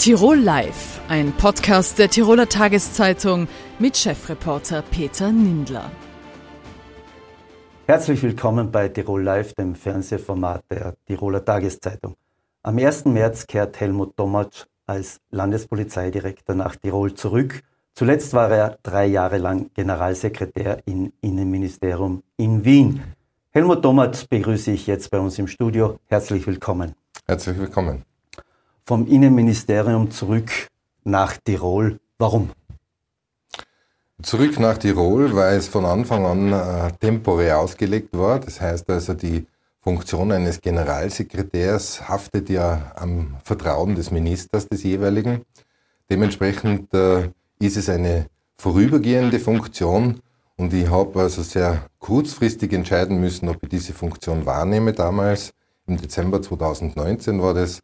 Tirol Live, ein Podcast der Tiroler Tageszeitung mit Chefreporter Peter Nindler. Herzlich willkommen bei Tirol Live, dem Fernsehformat der Tiroler Tageszeitung. Am 1. März kehrt Helmut Domatsch als Landespolizeidirektor nach Tirol zurück. Zuletzt war er drei Jahre lang Generalsekretär im Innenministerium in Wien. Helmut Domatsch begrüße ich jetzt bei uns im Studio. Herzlich willkommen. Herzlich willkommen. Vom Innenministerium zurück nach Tirol. Warum? Zurück nach Tirol, weil es von Anfang an äh, temporär ausgelegt war. Das heißt also, die Funktion eines Generalsekretärs haftet ja am Vertrauen des Ministers des jeweiligen. Dementsprechend äh, ist es eine vorübergehende Funktion und ich habe also sehr kurzfristig entscheiden müssen, ob ich diese Funktion wahrnehme. Damals, im Dezember 2019 war das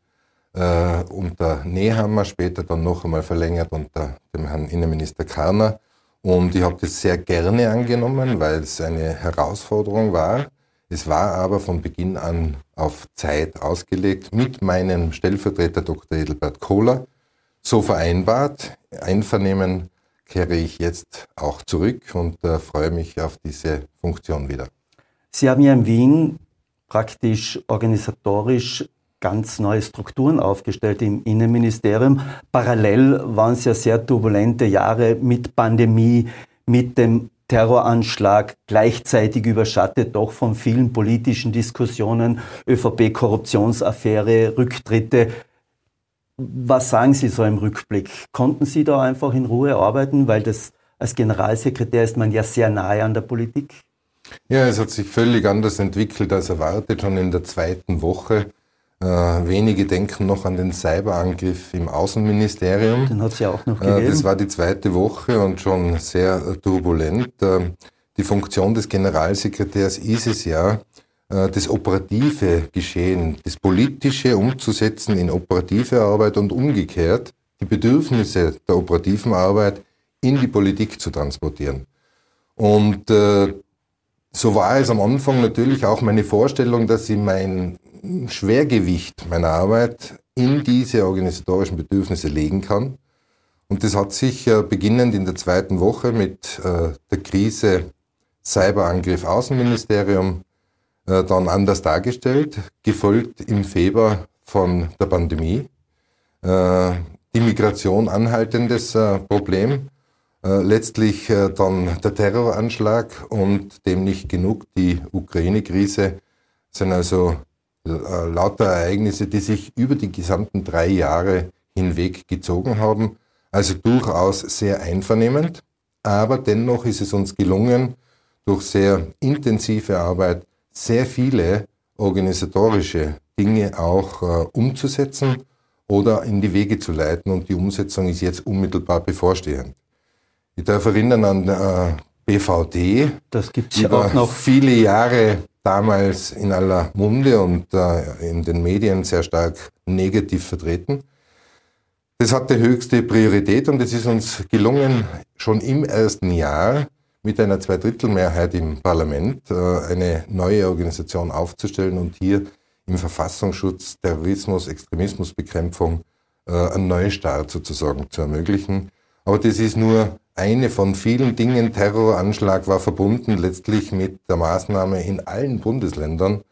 äh, unter Nehammer, später dann noch einmal verlängert unter dem Herrn Innenminister Karner. Und ich habe das sehr gerne angenommen, weil es eine Herausforderung war. Es war aber von Beginn an auf Zeit ausgelegt mit meinem Stellvertreter Dr. Edelbert Kohler. So vereinbart, Einvernehmen kehre ich jetzt auch zurück und äh, freue mich auf diese Funktion wieder. Sie haben ja in Wien praktisch organisatorisch ganz neue Strukturen aufgestellt im Innenministerium. Parallel waren es ja sehr turbulente Jahre mit Pandemie, mit dem Terroranschlag, gleichzeitig überschattet doch von vielen politischen Diskussionen, ÖVP-Korruptionsaffäre, Rücktritte. Was sagen Sie so im Rückblick? Konnten Sie da einfach in Ruhe arbeiten, weil das als Generalsekretär ist man ja sehr nahe an der Politik? Ja, es hat sich völlig anders entwickelt als erwartet. Schon in der zweiten Woche äh, wenige denken noch an den Cyberangriff im Außenministerium. Den hat es ja auch noch gegeben. Äh, das war die zweite Woche und schon sehr äh, turbulent. Äh, die Funktion des Generalsekretärs ist es ja, äh, das operative Geschehen, das politische umzusetzen in operative Arbeit und umgekehrt die Bedürfnisse der operativen Arbeit in die Politik zu transportieren. Und äh, so war es am Anfang natürlich auch meine Vorstellung, dass ich mein Schwergewicht meiner Arbeit in diese organisatorischen Bedürfnisse legen kann. Und das hat sich äh, beginnend in der zweiten Woche mit äh, der Krise Cyberangriff Außenministerium äh, dann anders dargestellt, gefolgt im Februar von der Pandemie. Äh, die Migration anhaltendes äh, Problem, äh, letztlich dann der Terroranschlag und dem nicht genug die Ukraine-Krise sind also lauter Ereignisse, die sich über die gesamten drei Jahre hinweg gezogen haben. Also durchaus sehr einvernehmend, aber dennoch ist es uns gelungen, durch sehr intensive Arbeit sehr viele organisatorische Dinge auch äh, umzusetzen oder in die Wege zu leiten und die Umsetzung ist jetzt unmittelbar bevorstehend. Ich darf erinnern an äh, BVD. Das gibt es ja auch noch. Viele Jahre damals in aller Munde und äh, in den Medien sehr stark negativ vertreten. Das hatte höchste Priorität und es ist uns gelungen, schon im ersten Jahr mit einer Zweidrittelmehrheit im Parlament äh, eine neue Organisation aufzustellen und hier im Verfassungsschutz, Terrorismus, Extremismusbekämpfung äh, einen Neustart sozusagen zu ermöglichen. Aber das ist nur eine von vielen Dingen. Terroranschlag war verbunden letztlich mit der Maßnahme in allen Bundesländern,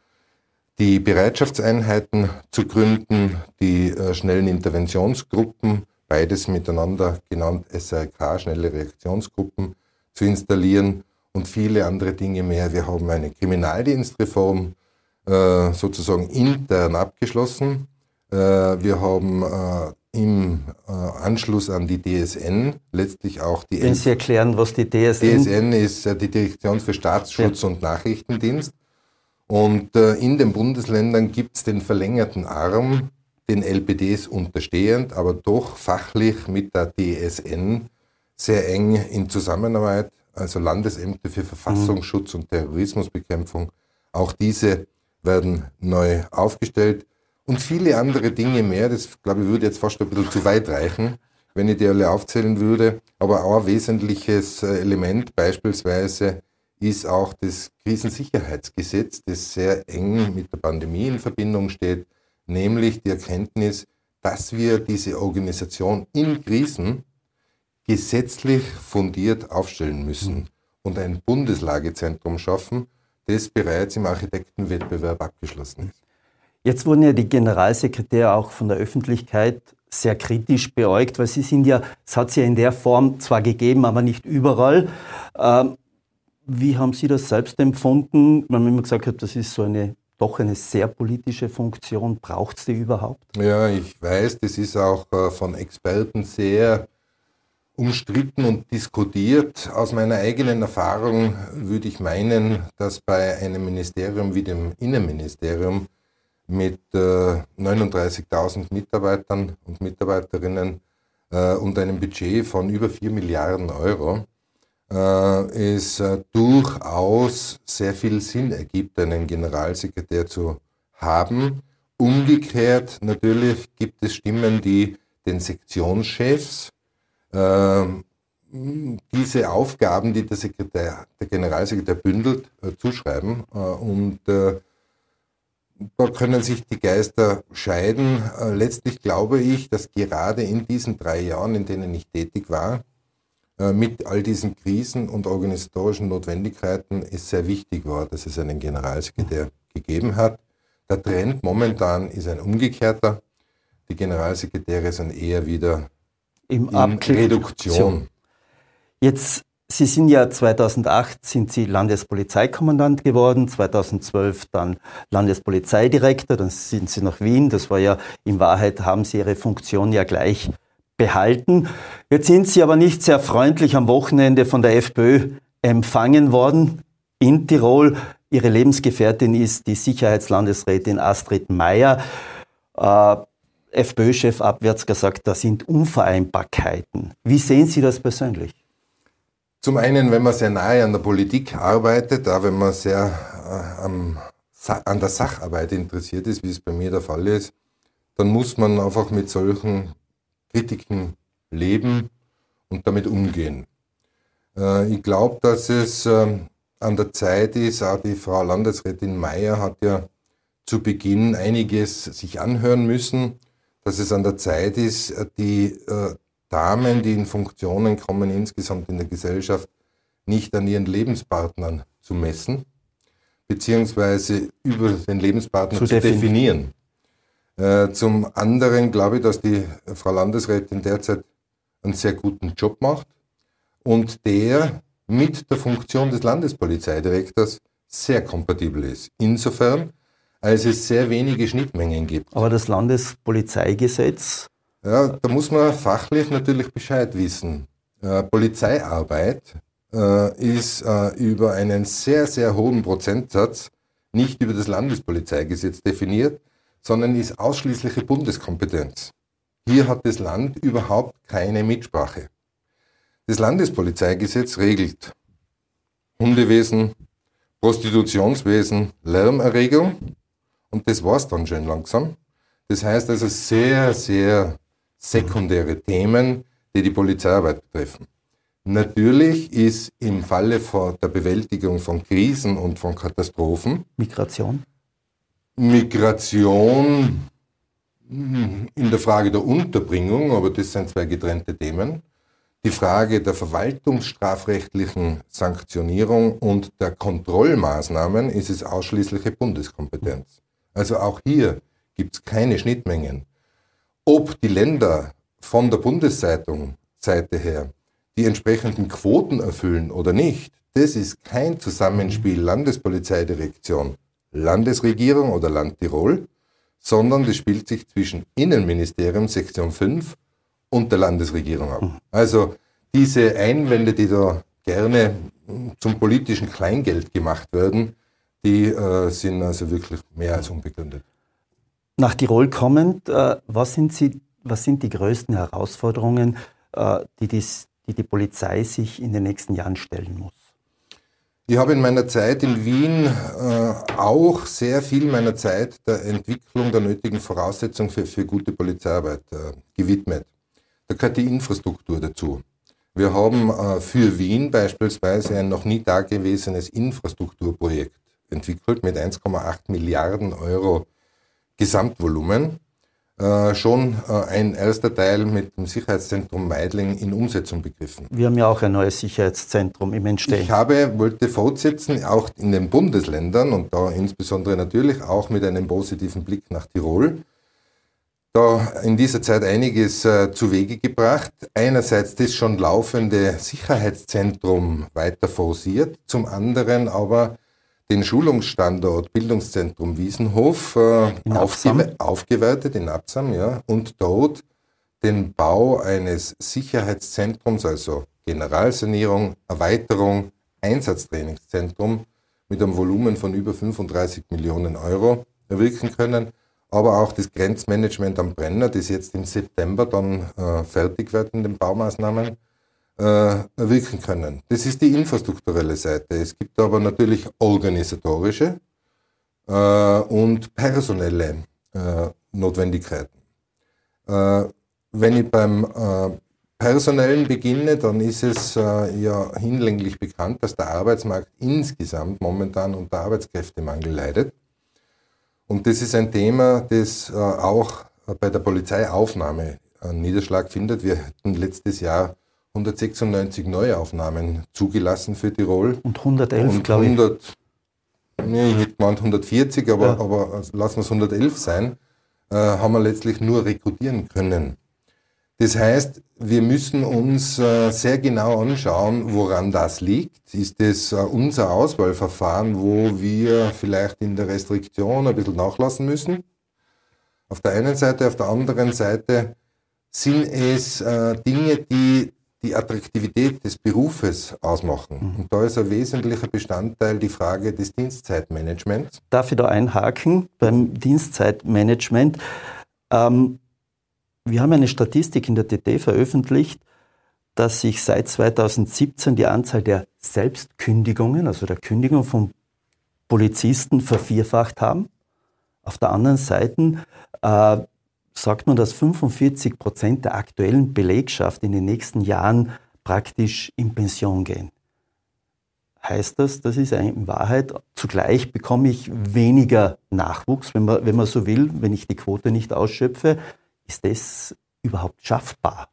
die Bereitschaftseinheiten zu gründen, die äh, schnellen Interventionsgruppen, beides miteinander genannt SRK, schnelle Reaktionsgruppen, zu installieren und viele andere Dinge mehr. Wir haben eine Kriminaldienstreform äh, sozusagen intern abgeschlossen. Äh, wir haben äh, im äh, Anschluss an die DSN letztlich auch die... Wenn Sie erklären, was die DSN... DSN ist die Direktion für Staatsschutz ja. und Nachrichtendienst. Und in den Bundesländern gibt es den verlängerten Arm, den LPDs unterstehend, aber doch fachlich mit der DSN sehr eng in Zusammenarbeit, also Landesämter für Verfassungsschutz und Terrorismusbekämpfung. Auch diese werden neu aufgestellt und viele andere Dinge mehr. Das, glaube ich, würde jetzt fast ein bisschen zu weit reichen, wenn ich die alle aufzählen würde. Aber auch ein wesentliches äh, Element beispielsweise ist auch das Krisensicherheitsgesetz, das sehr eng mit der Pandemie in Verbindung steht, nämlich die Erkenntnis, dass wir diese Organisation in Krisen gesetzlich fundiert aufstellen müssen und ein Bundeslagezentrum schaffen, das bereits im Architektenwettbewerb abgeschlossen ist. Jetzt wurden ja die Generalsekretäre auch von der Öffentlichkeit sehr kritisch beäugt, weil sie sind ja, es hat sie ja in der Form zwar gegeben, aber nicht überall. Ähm, wie haben Sie das selbst empfunden? Man hat immer gesagt, das ist so eine doch eine sehr politische Funktion. Braucht es die überhaupt? Ja, ich weiß, das ist auch äh, von Experten sehr umstritten und diskutiert. Aus meiner eigenen Erfahrung würde ich meinen, dass bei einem Ministerium wie dem Innenministerium mit äh, 39.000 Mitarbeitern und Mitarbeiterinnen äh, und einem Budget von über 4 Milliarden Euro äh, es äh, durchaus sehr viel Sinn ergibt, einen Generalsekretär zu haben. Umgekehrt natürlich gibt es Stimmen, die den Sektionschefs äh, diese Aufgaben, die der, Sekretär, der Generalsekretär bündelt, äh, zuschreiben. Äh, und da können sich die Geister scheiden. Äh, letztlich glaube ich, dass gerade in diesen drei Jahren, in denen ich tätig war, äh, mit all diesen Krisen und organisatorischen Notwendigkeiten es sehr wichtig war, dass es einen Generalsekretär gegeben hat. Der Trend momentan ist ein umgekehrter. Die Generalsekretäre sind eher wieder Im in Reduktion. Jetzt, Sie sind ja 2008 sind Sie Landespolizeikommandant geworden, 2012 dann Landespolizeidirektor, dann sind Sie nach Wien. Das war ja in Wahrheit haben Sie Ihre Funktion ja gleich behalten. Jetzt sind Sie aber nicht sehr freundlich am Wochenende von der FPÖ empfangen worden in Tirol. Ihre Lebensgefährtin ist die Sicherheitslandesrätin Astrid Meyer. Äh, FPÖ-Chef abwärts gesagt, da sind Unvereinbarkeiten. Wie sehen Sie das persönlich? Zum einen, wenn man sehr nahe an der Politik arbeitet, auch wenn man sehr äh, am, an der Sacharbeit interessiert ist, wie es bei mir der Fall ist, dann muss man einfach mit solchen Kritiken leben und damit umgehen. Äh, ich glaube, dass es ähm, an der Zeit ist, auch die Frau Landesrätin Mayer hat ja zu Beginn einiges sich anhören müssen, dass es an der Zeit ist, die äh, Damen, die in Funktionen kommen, insgesamt in der Gesellschaft, nicht an ihren Lebenspartnern zu messen, beziehungsweise über den Lebenspartner zu, zu definieren. Äh, zum anderen glaube ich, dass die Frau Landesrätin derzeit einen sehr guten Job macht und der mit der Funktion des Landespolizeidirektors sehr kompatibel ist. Insofern, als es sehr wenige Schnittmengen gibt. Aber das Landespolizeigesetz? Ja, da muss man fachlich natürlich Bescheid wissen. Äh, Polizeiarbeit äh, ist äh, über einen sehr, sehr hohen Prozentsatz nicht über das Landespolizeigesetz definiert, sondern ist ausschließliche Bundeskompetenz. Hier hat das Land überhaupt keine Mitsprache. Das Landespolizeigesetz regelt Hundewesen, Prostitutionswesen, Lärmerregung und das war's dann schon langsam. Das heißt also sehr, sehr sekundäre Themen, die die Polizeiarbeit betreffen. Natürlich ist im Falle der Bewältigung von Krisen und von Katastrophen Migration Migration in der Frage der Unterbringung, aber das sind zwei getrennte Themen. Die Frage der verwaltungsstrafrechtlichen Sanktionierung und der Kontrollmaßnahmen ist es ausschließliche Bundeskompetenz. Also auch hier gibt es keine Schnittmengen. Ob die Länder von der Bundeszeitung Seite her die entsprechenden Quoten erfüllen oder nicht, das ist kein Zusammenspiel Landespolizeidirektion Landesregierung oder Land Tirol, sondern das spielt sich zwischen Innenministerium Sektion 5 und der Landesregierung ab. Also diese Einwände, die da gerne zum politischen Kleingeld gemacht werden, die äh, sind also wirklich mehr als unbegründet. Nach Tirol kommend, äh, was, sind Sie, was sind die größten Herausforderungen, äh, die, dies, die die Polizei sich in den nächsten Jahren stellen muss? Ich habe in meiner Zeit in Wien äh, auch sehr viel meiner Zeit der Entwicklung der nötigen Voraussetzungen für, für gute Polizeiarbeit äh, gewidmet. Da gehört die Infrastruktur dazu. Wir haben äh, für Wien beispielsweise ein noch nie dagewesenes Infrastrukturprojekt entwickelt mit 1,8 Milliarden Euro Gesamtvolumen. äh, schon äh, ein erster Teil mit dem Sicherheitszentrum Meidling in Umsetzung begriffen. Wir haben ja auch ein neues Sicherheitszentrum im Entstehen. Ich habe, wollte fortsetzen, auch in den Bundesländern und da insbesondere natürlich auch mit einem positiven Blick nach Tirol. Da in dieser Zeit einiges äh, zu Wege gebracht. Einerseits das schon laufende Sicherheitszentrum weiter forciert, zum anderen aber den Schulungsstandort Bildungszentrum Wiesenhof äh, aufge aufgewertet in Absam, ja, und dort den Bau eines Sicherheitszentrums, also Generalsanierung, Erweiterung, Einsatztrainingszentrum mit einem Volumen von über 35 Millionen Euro erwirken können, aber auch das Grenzmanagement am Brenner, das jetzt im September dann äh, fertig wird in den Baumaßnahmen, wirken können. Das ist die infrastrukturelle Seite. Es gibt aber natürlich organisatorische äh, und personelle äh, Notwendigkeiten. Äh, wenn ich beim äh, Personellen beginne, dann ist es äh, ja hinlänglich bekannt, dass der Arbeitsmarkt insgesamt momentan unter Arbeitskräftemangel leidet. Und das ist ein Thema, das auch bei der Polizeiaufnahme einen Niederschlag findet. Wir hatten letztes Jahr 196 Neuaufnahmen zugelassen für Tirol. Und 111, glaube ich. Nee, ich hätte gemeint 140, aber, ja. aber lassen wir es 111 sein, äh, haben wir letztlich nur rekrutieren können. Das heißt, wir müssen uns äh, sehr genau anschauen, woran das liegt. Ist es äh, unser Auswahlverfahren, wo wir vielleicht in der Restriktion ein bisschen nachlassen müssen? Auf der einen Seite, auf der anderen Seite sind es äh, Dinge, die die Attraktivität des Berufes ausmachen. Mhm. Und da ist ein wesentlicher Bestandteil die Frage des Dienstzeitmanagements. Darf ich da einhaken beim Dienstzeitmanagement? Ähm, wir haben eine Statistik in der TT veröffentlicht, dass sich seit 2017 die Anzahl der Selbstkündigungen, also der Kündigung von Polizisten, vervierfacht haben. Auf der anderen Seite äh, sagt man, dass 45 Prozent der aktuellen Belegschaft in den nächsten Jahren praktisch in Pension gehen. Heißt das, das ist in Wahrheit, zugleich bekomme ich weniger Nachwuchs, wenn man, wenn man so will, wenn ich die Quote nicht ausschöpfe. Ist das überhaupt schaffbar?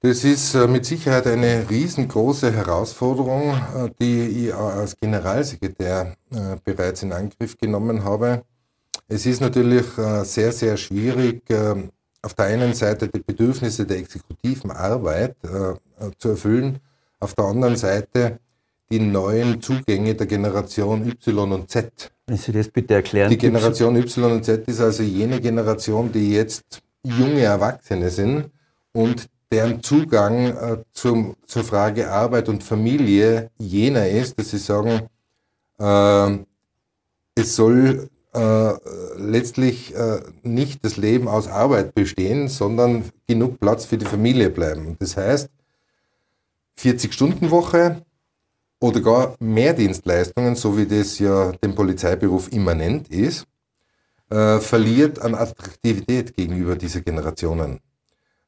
Das ist äh, mit Sicherheit eine riesengroße Herausforderung, äh, die ich als Generalsekretär äh, bereits in Angriff genommen habe. Es ist natürlich äh, sehr, sehr schwierig, äh, auf der einen Seite die Bedürfnisse der exekutiven Arbeit äh, zu erfüllen, auf der anderen Seite die neuen Zugänge der Generation Y und Z. Wenn Sie das bitte erklären. Die Generation Y und Z ist also jene Generation, die jetzt junge Erwachsene sind und deren Zugang äh, zum, zur Frage Arbeit und Familie jener ist, dass sie sagen, äh, es soll äh, letztlich äh, nicht das Leben aus Arbeit bestehen, sondern genug Platz für die Familie bleiben. Das heißt, 40-Stunden-Woche oder gar mehr Dienstleistungen, so wie das ja dem Polizeiberuf immanent ist, äh, verliert an Attraktivität gegenüber dieser Generationen.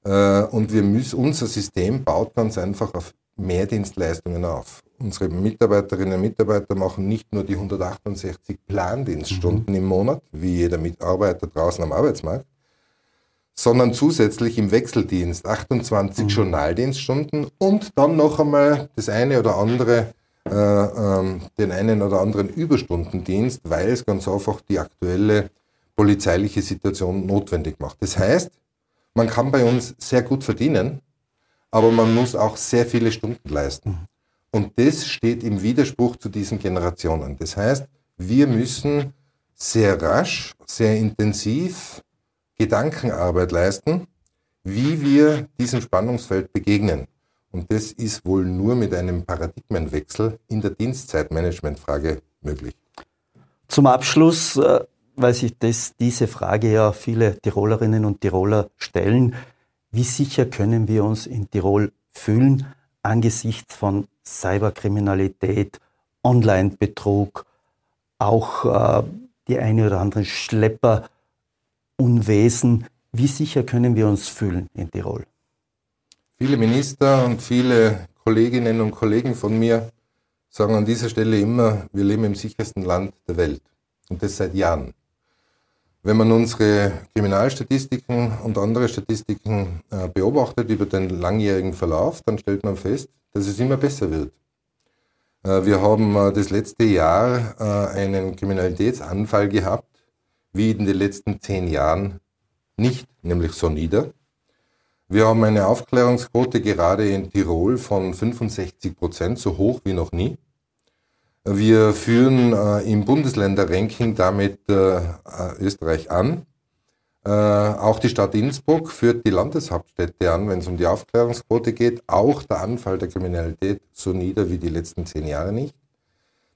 Äh, und wir müssen, unser System baut ganz einfach auf mehr Dienstleistungen auf. Unsere Mitarbeiterinnen und Mitarbeiter machen nicht nur die 168 Plandienststunden mhm. im Monat, wie jeder Mitarbeiter draußen am Arbeitsmarkt, sondern zusätzlich im Wechseldienst 28 mhm. Journaldienststunden und dann noch einmal das eine oder andere, äh, ähm, den einen oder anderen Überstundendienst, weil es ganz einfach die aktuelle polizeiliche Situation notwendig macht. Das heißt, man kann bei uns sehr gut verdienen, aber man muss auch sehr viele Stunden leisten. Und das steht im Widerspruch zu diesen Generationen. Das heißt, wir müssen sehr rasch, sehr intensiv Gedankenarbeit leisten, wie wir diesem Spannungsfeld begegnen. Und das ist wohl nur mit einem Paradigmenwechsel in der Dienstzeitmanagementfrage möglich. Zum Abschluss, äh, weil sich das, diese Frage ja viele Tirolerinnen und Tiroler stellen, wie sicher können wir uns in Tirol fühlen angesichts von Cyberkriminalität, Online-Betrug, auch äh, die eine oder andere Schlepperunwesen. Wie sicher können wir uns fühlen in Tirol? Viele Minister und viele Kolleginnen und Kollegen von mir sagen an dieser Stelle immer, wir leben im sichersten Land der Welt. Und das seit Jahren. Wenn man unsere Kriminalstatistiken und andere Statistiken äh, beobachtet über den langjährigen Verlauf, dann stellt man fest, dass es immer besser wird. Äh, wir haben äh, das letzte Jahr äh, einen Kriminalitätsanfall gehabt, wie in den letzten zehn Jahren nicht, nämlich so nieder. Wir haben eine Aufklärungsquote gerade in Tirol von 65 Prozent, so hoch wie noch nie. Wir führen im Bundesländerranking damit Österreich an. Äh, auch die Stadt Innsbruck führt die Landeshauptstädte an, wenn es um die Aufklärungsquote geht. Auch der Anfall der Kriminalität so nieder wie die letzten zehn Jahre nicht.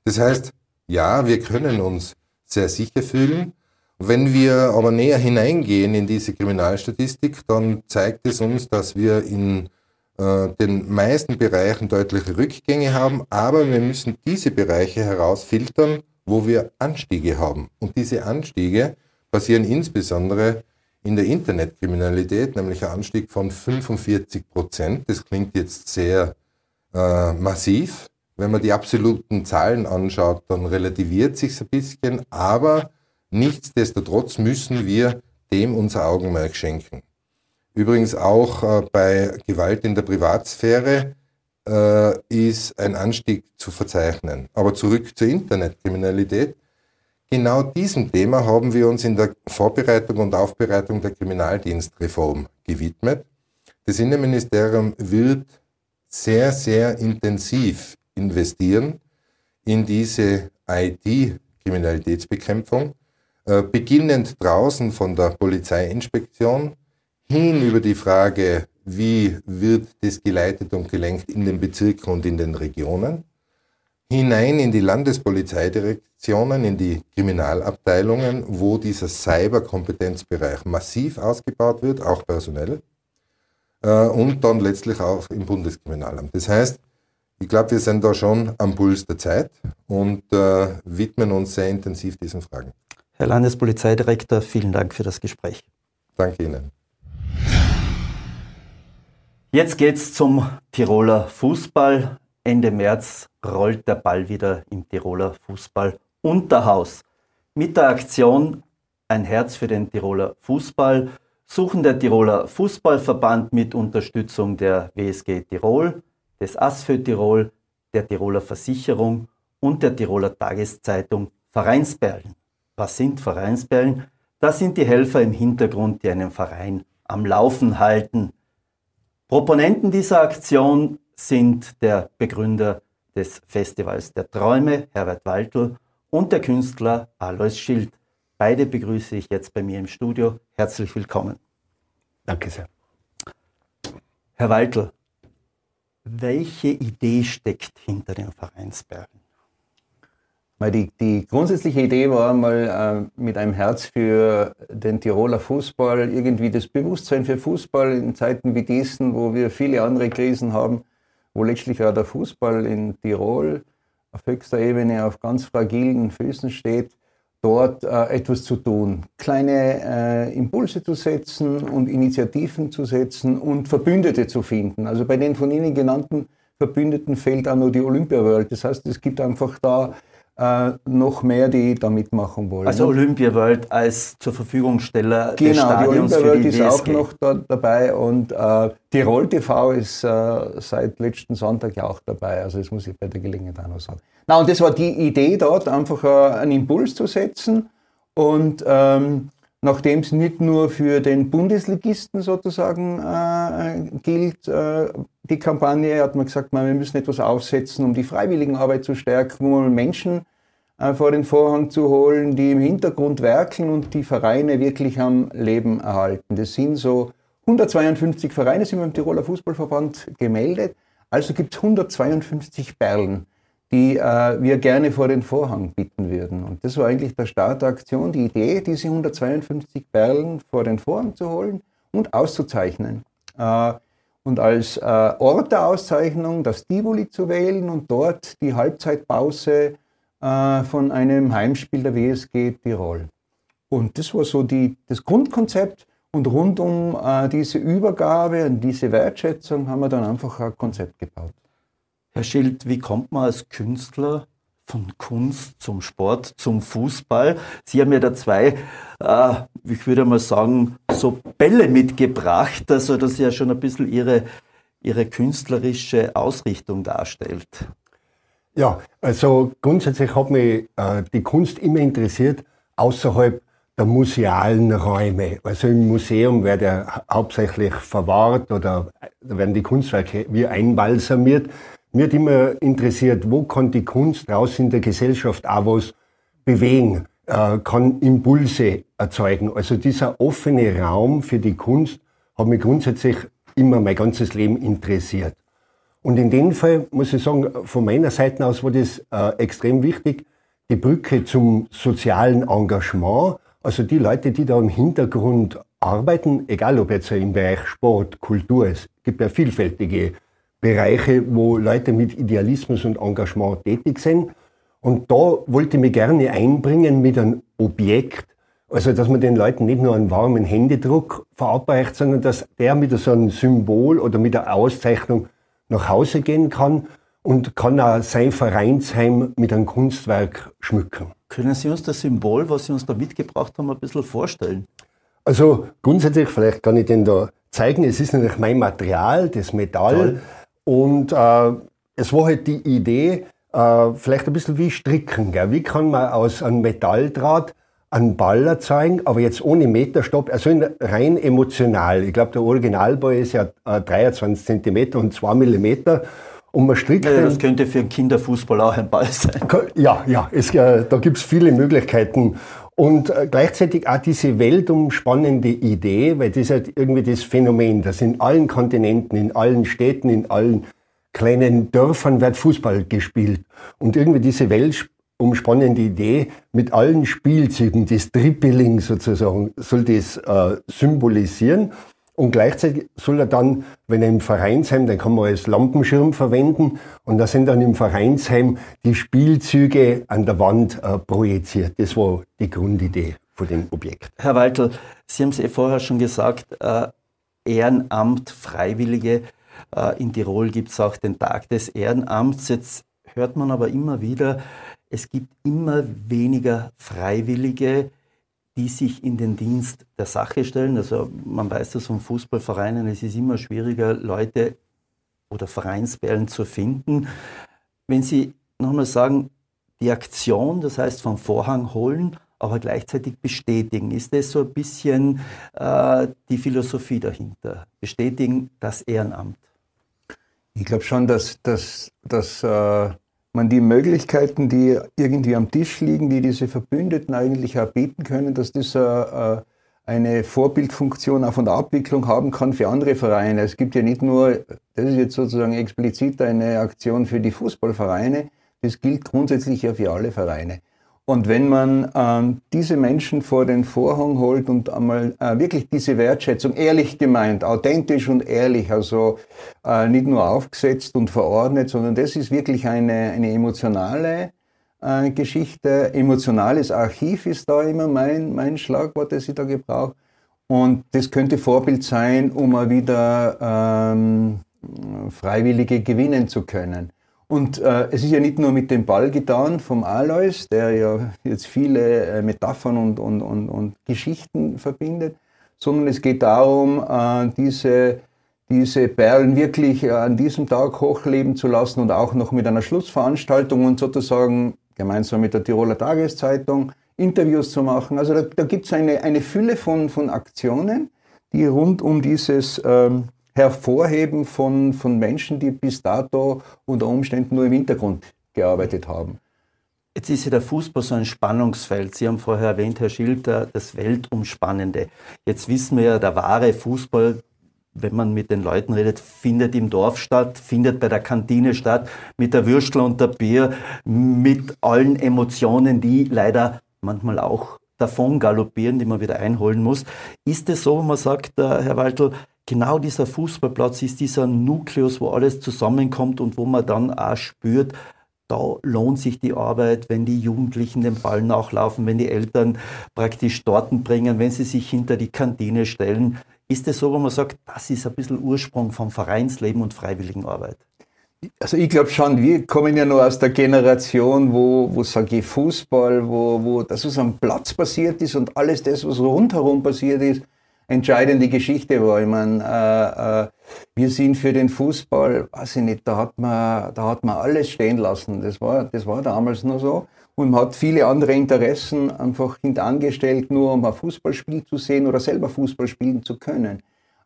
Das heißt, ja, wir können uns sehr sicher fühlen. Wenn wir aber näher hineingehen in diese Kriminalstatistik, dann zeigt es uns, dass wir in äh, den meisten Bereichen deutliche Rückgänge haben, aber wir müssen diese Bereiche herausfiltern, wo wir Anstiege haben. Und diese Anstiege passieren insbesondere in der Internetkriminalität, nämlich ein Anstieg von 45 Prozent. Das klingt jetzt sehr äh, massiv. Wenn man die absoluten Zahlen anschaut, dann relativiert sich ein bisschen, aber Nichtsdestotrotz müssen wir dem unser Augenmerk schenken. Übrigens auch äh, bei Gewalt in der Privatsphäre äh, ist ein Anstieg zu verzeichnen. Aber zurück zur Internetkriminalität. Genau diesem Thema haben wir uns in der Vorbereitung und Aufbereitung der Kriminaldienstreform gewidmet. Das Innenministerium wird sehr, sehr intensiv investieren in diese IT-Kriminalitätsbekämpfung. Äh, beginnend draußen von der Polizeiinspektion hin über die Frage, wie wird das geleitet und gelenkt in den Bezirken und in den Regionen, hinein in die Landespolizeidirektionen, in die Kriminalabteilungen, wo dieser Cyberkompetenzbereich massiv ausgebaut wird, auch personell, äh, und dann letztlich auch im Bundeskriminalamt. Das heißt, ich glaube, wir sind da schon am Puls der Zeit und äh, widmen uns sehr intensiv diesen Fragen. Herr Landespolizeidirektor, vielen Dank für das Gespräch. Danke Ihnen. Jetzt geht's zum Tiroler Fußball. Ende März rollt der Ball wieder im Tiroler Fußball Unterhaus. Mit der Aktion Ein Herz für den Tiroler Fußball suchen der Tiroler Fußballverband mit Unterstützung der WSG Tirol, des ASFÖ Tirol, der Tiroler Versicherung und der Tiroler Tageszeitung Vereinsperlen. Was sind Vereinsbällen? Das sind die Helfer im Hintergrund, die einen Verein am Laufen halten. Proponenten dieser Aktion sind der Begründer des Festivals der Träume, Herbert Waltl, und der Künstler Alois Schild. Beide begrüße ich jetzt bei mir im Studio. Herzlich willkommen. Danke sehr. Herr Waltl, welche Idee steckt hinter den Vereinsbällen? Die, die grundsätzliche Idee war mal äh, mit einem Herz für den Tiroler Fußball, irgendwie das Bewusstsein für Fußball in Zeiten wie diesen, wo wir viele andere Krisen haben, wo letztlich auch der Fußball in Tirol auf höchster Ebene auf ganz fragilen Füßen steht, dort äh, etwas zu tun, kleine äh, Impulse zu setzen und Initiativen zu setzen und Verbündete zu finden. Also bei den von Ihnen genannten Verbündeten fehlt auch nur die Olympia World. Das heißt, es gibt einfach da äh, noch mehr, die da mitmachen wollen. Also Olympia World als zur Verfügungsteller genau, des Stadions die Olympia World ist auch noch da, dabei und äh, Tirol TV ist äh, seit letzten Sonntag ja auch dabei. Also das muss ich bei der Gelegenheit auch noch sagen. Na und das war die Idee dort, einfach äh, einen Impuls zu setzen und ähm, nachdem es nicht nur für den Bundesligisten sozusagen äh, gilt, äh, die Kampagne, hat man gesagt, man, wir müssen etwas aufsetzen, um die Freiwilligenarbeit zu stärken, um Menschen äh, vor den Vorhang zu holen, die im Hintergrund werkeln und die Vereine wirklich am Leben erhalten. Das sind so 152 Vereine, sind beim Tiroler Fußballverband gemeldet. Also gibt es 152 Perlen die äh, wir gerne vor den Vorhang bitten würden. Und das war eigentlich der Start der Aktion, die Idee, diese 152 Perlen vor den Vorhang zu holen und auszuzeichnen. Äh, und als äh, Ort der Auszeichnung das Tivoli zu wählen und dort die Halbzeitpause äh, von einem Heimspiel der WSG Tirol. Und das war so die, das Grundkonzept. Und rund um äh, diese Übergabe und diese Wertschätzung haben wir dann einfach ein Konzept gebaut. Herr Schild, wie kommt man als Künstler von Kunst zum Sport, zum Fußball. Sie haben ja da zwei, äh, ich würde mal sagen, so Bälle mitgebracht, also das ja schon ein bisschen Ihre, Ihre künstlerische Ausrichtung darstellt. Ja, also grundsätzlich hat mich äh, die Kunst immer interessiert, außerhalb der musealen Räume. Also im Museum wird er hauptsächlich verwahrt oder da werden die Kunstwerke wie einbalsamiert. Mir hat immer interessiert, wo kann die Kunst draußen in der Gesellschaft auch was bewegen, äh, kann Impulse erzeugen. Also dieser offene Raum für die Kunst hat mich grundsätzlich immer mein ganzes Leben interessiert. Und in dem Fall muss ich sagen, von meiner Seite aus war das äh, extrem wichtig, die Brücke zum sozialen Engagement, also die Leute, die da im Hintergrund arbeiten, egal ob jetzt im Bereich Sport, Kultur, es gibt ja vielfältige Bereiche, wo Leute mit Idealismus und Engagement tätig sind. Und da wollte ich mich gerne einbringen mit einem Objekt, also dass man den Leuten nicht nur einen warmen Händedruck verabreicht, sondern dass der mit so einem Symbol oder mit der Auszeichnung nach Hause gehen kann und kann auch sein Vereinsheim mit einem Kunstwerk schmücken. Können Sie uns das Symbol, was Sie uns da mitgebracht haben, ein bisschen vorstellen? Also grundsätzlich, vielleicht kann ich den da zeigen. Es ist natürlich mein Material, das Metall. Toll. Und äh, es war halt die Idee, äh, vielleicht ein bisschen wie Stricken. Gell? Wie kann man aus einem Metalldraht einen Ball erzeugen, aber jetzt ohne Meterstopp, also rein emotional. Ich glaube, der Originalball ist ja äh, 23 Zentimeter und 2 Millimeter. Und man strickt ja, das könnte für einen Kinderfußball auch ein Ball sein. Ja, ja, es, äh, da gibt es viele Möglichkeiten. Und äh, gleichzeitig auch diese weltumspannende Idee, weil das ist halt irgendwie das Phänomen, dass in allen Kontinenten, in allen Städten, in allen kleinen Dörfern wird Fußball gespielt. Und irgendwie diese weltumspannende Idee mit allen Spielzügen, das Tripling sozusagen, soll das äh, symbolisieren. Und gleichzeitig soll er dann, wenn er im Vereinsheim, dann kann man als Lampenschirm verwenden. Und da sind dann im Vereinsheim die Spielzüge an der Wand äh, projiziert. Das war die Grundidee von dem Objekt. Herr Waltel, Sie haben es eh vorher schon gesagt, äh, Ehrenamt, Freiwillige. Äh, in Tirol gibt es auch den Tag des Ehrenamts. Jetzt hört man aber immer wieder, es gibt immer weniger Freiwillige die sich in den Dienst der Sache stellen. Also man weiß das von Fußballvereinen, es ist immer schwieriger, Leute oder Vereinsbällen zu finden. Wenn Sie nochmal sagen, die Aktion, das heißt vom Vorhang holen, aber gleichzeitig bestätigen, ist das so ein bisschen äh, die Philosophie dahinter? Bestätigen das Ehrenamt? Ich glaube schon, dass, dass, dass äh man die Möglichkeiten, die irgendwie am Tisch liegen, die diese Verbündeten eigentlich auch bieten können, dass das äh, eine Vorbildfunktion auch von der Abwicklung haben kann für andere Vereine. Es gibt ja nicht nur, das ist jetzt sozusagen explizit eine Aktion für die Fußballvereine, das gilt grundsätzlich ja für alle Vereine. Und wenn man ähm, diese Menschen vor den Vorhang holt und einmal äh, wirklich diese Wertschätzung ehrlich gemeint, authentisch und ehrlich, also äh, nicht nur aufgesetzt und verordnet, sondern das ist wirklich eine, eine emotionale äh, Geschichte. Emotionales Archiv ist da immer mein, mein Schlagwort, das ich da gebrauche. Und das könnte Vorbild sein, um mal wieder ähm, Freiwillige gewinnen zu können. Und äh, es ist ja nicht nur mit dem Ball getan vom Alois, der ja jetzt viele äh, Metaphern und, und, und, und Geschichten verbindet, sondern es geht darum, äh, diese, diese Perlen wirklich äh, an diesem Tag hochleben zu lassen und auch noch mit einer Schlussveranstaltung und sozusagen gemeinsam mit der Tiroler Tageszeitung Interviews zu machen. Also da, da gibt es eine, eine Fülle von, von Aktionen, die rund um dieses ähm, Hervorheben von, von Menschen, die bis dato unter Umständen nur im Hintergrund gearbeitet haben. Jetzt ist ja der Fußball so ein Spannungsfeld. Sie haben vorher erwähnt, Herr Schilter, das Weltumspannende. Jetzt wissen wir ja, der wahre Fußball, wenn man mit den Leuten redet, findet im Dorf statt, findet bei der Kantine statt, mit der Würstel und der Bier, mit allen Emotionen, die leider manchmal auch davon galoppieren, die man wieder einholen muss. Ist es so, wo man sagt, äh, Herr Waltel, genau dieser Fußballplatz ist dieser Nukleus, wo alles zusammenkommt und wo man dann auch spürt, da lohnt sich die Arbeit, wenn die Jugendlichen den Ball nachlaufen, wenn die Eltern praktisch Torten bringen, wenn sie sich hinter die Kantine stellen. Ist es so, wo man sagt, das ist ein bisschen Ursprung vom Vereinsleben und Freiwilligenarbeit? Also ich glaube schon, wir kommen ja nur aus der Generation, wo, wo sage ich, Fußball, wo, wo das, was am Platz passiert ist und alles das, was rundherum passiert ist, entscheidende Geschichte war. Ich meine, äh, äh, wir sind für den Fußball, weiß ich nicht, da hat man, da hat man alles stehen lassen. Das war, das war damals nur so. Und man hat viele andere Interessen einfach hintangestellt, nur um ein Fußballspiel zu sehen oder selber Fußball spielen zu können.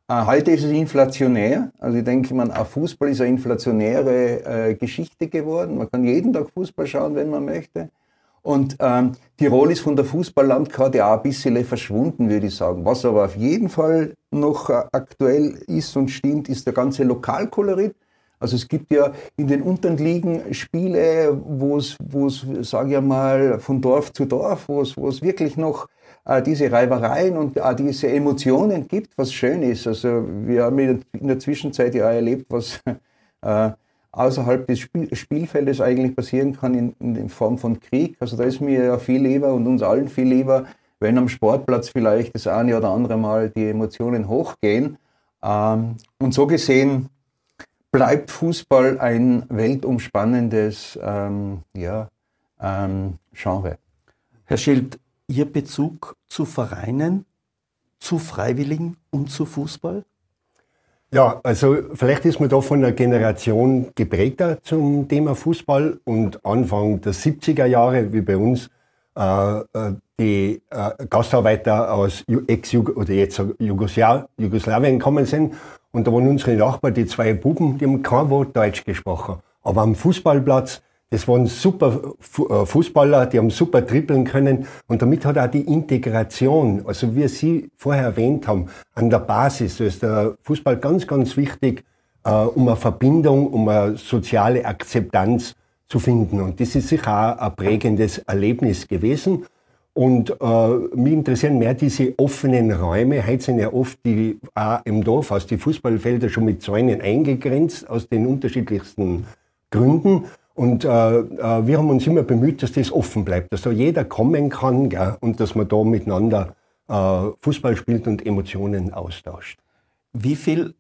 Äh, heute ist es inflationär. Also ich denke, man, Fußball ist eine inflationäre Geschichte geworden. Man kann jeden Tag Fußball schauen, wenn man möchte. Und ähm, Tirol ist von der Fußballlandkarte auch ein bisschen verschwunden, würde ich sagen. Was aber auf jeden Fall noch äh, aktuell ist und stimmt, ist der ganze Lokalkolorit. Also es gibt ja in den unteren Ligen Spiele, wo es, wo es, sage ich mal, von Dorf zu Dorf, wo es, wo es wirklich noch äh, diese Reibereien und äh, diese Emotionen gibt, was schön ist. Also wir haben in der Zwischenzeit ja erlebt, was äh, außerhalb des Spiel Spielfeldes eigentlich passieren kann in, in, Form von Krieg. Also da ist mir ja viel lieber und uns allen viel lieber, wenn am Sportplatz vielleicht das eine oder andere Mal die Emotionen hochgehen. Ähm, und so gesehen bleibt Fußball ein weltumspannendes ähm, ja, ähm, Genre. Herr Schild, Ihr Bezug zu Vereinen, zu Freiwilligen und zu Fußball? Ja, also vielleicht ist man da von einer Generation geprägter zum Thema Fußball und Anfang der 70er Jahre, wie bei uns, äh, äh die äh, Gastarbeiter aus ex oder jetzt Jugoslawien gekommen sind. Und da waren unsere Nachbarn, die zwei Buben, die haben kein Wort Deutsch gesprochen. Aber am Fußballplatz das waren super äh, Fußballer, die haben super trippeln können. Und damit hat auch die Integration, also wie Sie vorher erwähnt haben, an der Basis, da ist der Fußball ganz, ganz wichtig, äh, um eine Verbindung, um eine soziale Akzeptanz zu finden. Und das ist sicher auch ein prägendes Erlebnis gewesen. Und äh, mich interessieren mehr diese offenen Räume. Heute sind ja oft die auch im Dorf aus die Fußballfelder schon mit Zäunen eingegrenzt, aus den unterschiedlichsten Gründen. Und äh, äh, wir haben uns immer bemüht, dass das offen bleibt, dass da jeder kommen kann gell, und dass man da miteinander äh, Fußball spielt und Emotionen austauscht. Wie viele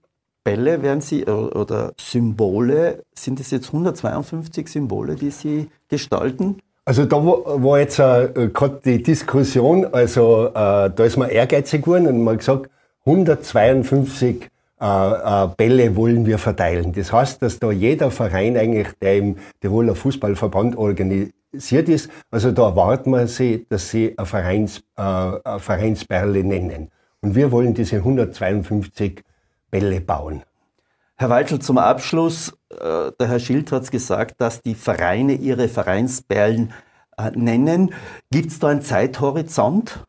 Bälle werden Sie oder Symbole, sind es jetzt 152 Symbole, die Sie gestalten? Also da war jetzt äh, gerade die Diskussion, also äh, da ist man ehrgeizig geworden und man hat gesagt, 152 äh, äh, Bälle wollen wir verteilen. Das heißt, dass da jeder Verein eigentlich, der im Tiroler Fußballverband organisiert ist, also da erwarten wir sie, dass sie eine, Vereins, äh, eine Vereinsperle nennen. Und wir wollen diese 152 Bälle bauen. Herr Weitschel, zum Abschluss, äh, der Herr Schild hat es gesagt, dass die Vereine ihre Vereinsperlen äh, nennen. Gibt es da einen Zeithorizont?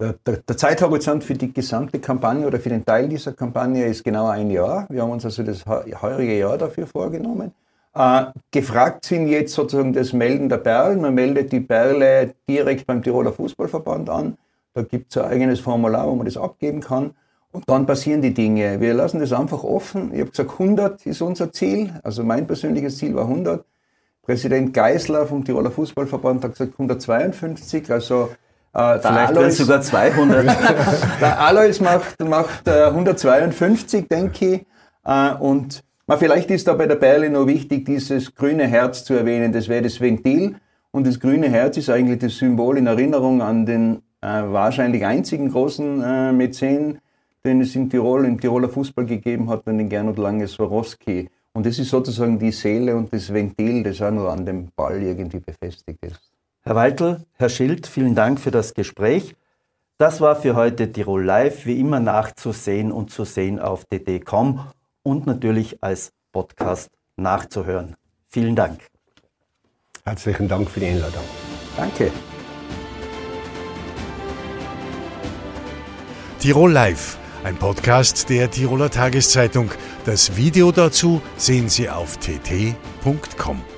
Der, der, Zeithorizont für die gesamte Kampagne oder für den Teil dieser Kampagne ist genau ein Jahr. Wir haben uns also das heurige Jahr dafür vorgenommen. Äh, gefragt sind jetzt sozusagen das Melden der Perlen. Man meldet die Perle direkt beim Tiroler Fußballverband an. Da gibt es ein eigenes Formular, wo man das abgeben kann. Und dann passieren die Dinge. Wir lassen das einfach offen. Ich habe gesagt, 100 ist unser Ziel. Also mein persönliches Ziel war 100. Präsident Geisler vom Tiroler Fußballverband hat gesagt 152. Also äh, Vielleicht werden es sogar 200. der Alois macht, macht äh, 152, denke ich. Äh, und na, vielleicht ist da bei der Perle noch wichtig, dieses grüne Herz zu erwähnen. Das wäre das Ventil. Und das grüne Herz ist eigentlich das Symbol in Erinnerung an den äh, wahrscheinlich einzigen großen äh, Mäzen, den es in Tirol, im Tiroler Fußball gegeben hat, den Gernot Lange Swarovski. Und das ist sozusagen die Seele und das Ventil, das auch nur an dem Ball irgendwie befestigt ist. Herr Weitel, Herr Schild, vielen Dank für das Gespräch. Das war für heute Tirol Live, wie immer nachzusehen und zu sehen auf dd.com und natürlich als Podcast nachzuhören. Vielen Dank. Herzlichen Dank für die Einladung. Danke. Tirol Live, ein Podcast der Tiroler Tageszeitung. Das Video dazu sehen Sie auf tt.com.